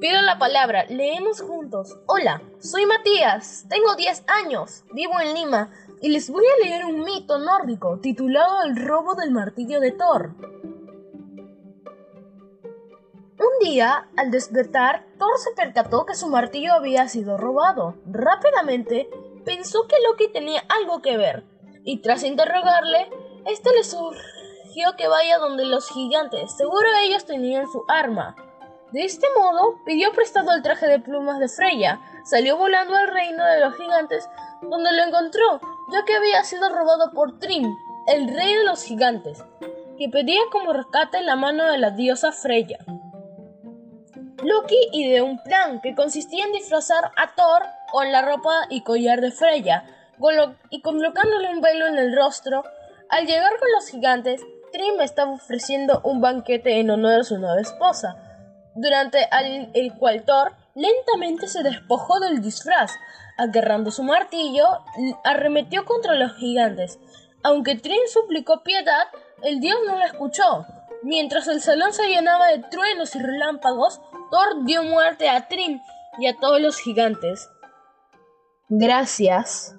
Pido la palabra, leemos juntos. Hola, soy Matías, tengo 10 años, vivo en Lima y les voy a leer un mito nórdico titulado El robo del martillo de Thor. Un día, al despertar, Thor se percató que su martillo había sido robado. Rápidamente pensó que Loki tenía algo que ver, y tras interrogarle, este le surgió que vaya donde los gigantes, seguro ellos tenían su arma. De este modo, pidió prestado el traje de plumas de Freya, salió volando al reino de los gigantes, donde lo encontró, ya que había sido robado por Trim, el rey de los gigantes, que pedía como rescate la mano de la diosa Freya. Loki ideó un plan que consistía en disfrazar a Thor con la ropa y collar de Freya y colocándole un velo en el rostro. Al llegar con los gigantes, Trim estaba ofreciendo un banquete en honor a su nueva esposa, durante el cual Thor lentamente se despojó del disfraz, agarrando su martillo, arremetió contra los gigantes. Aunque Trim suplicó piedad, el dios no la escuchó. Mientras el salón se llenaba de truenos y relámpagos, Thor dio muerte a Trim y a todos los gigantes. Gracias.